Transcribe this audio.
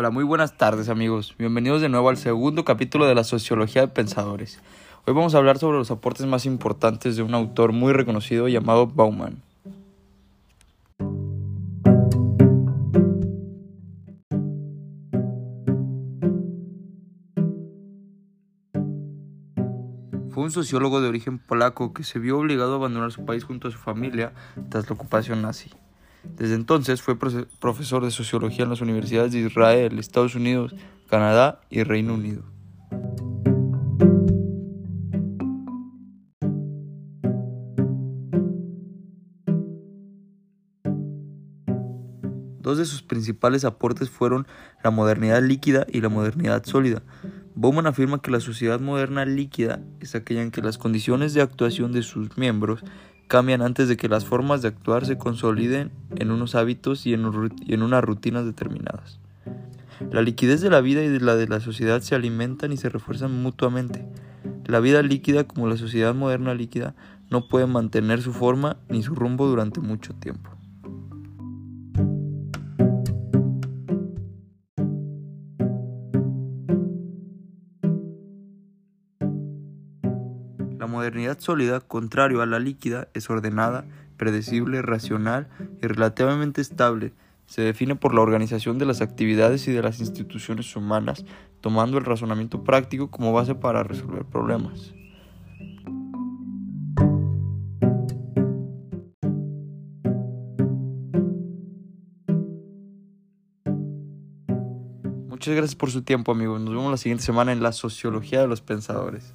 Hola, muy buenas tardes amigos. Bienvenidos de nuevo al segundo capítulo de la Sociología de Pensadores. Hoy vamos a hablar sobre los aportes más importantes de un autor muy reconocido llamado Bauman. Fue un sociólogo de origen polaco que se vio obligado a abandonar su país junto a su familia tras la ocupación nazi. Desde entonces fue profesor de sociología en las universidades de Israel, Estados Unidos, Canadá y Reino Unido. Dos de sus principales aportes fueron la modernidad líquida y la modernidad sólida. Bowman afirma que la sociedad moderna líquida es aquella en que las condiciones de actuación de sus miembros cambian antes de que las formas de actuar se consoliden en unos hábitos y en, unas rutinas determinadas. La liquidez de la vida y de la de la sociedad se alimentan y se refuerzan mutuamente. La vida líquida como la sociedad moderna líquida no puede mantener su forma ni su rumbo durante mucho tiempo. La modernidad sólida, contrario a la líquida, es ordenada, predecible, racional y relativamente estable. Se define por la organización de las actividades y de las instituciones humanas, tomando el razonamiento práctico como base para resolver problemas. Muchas gracias por su tiempo, amigos. Nos vemos la siguiente semana en la Sociología de los Pensadores.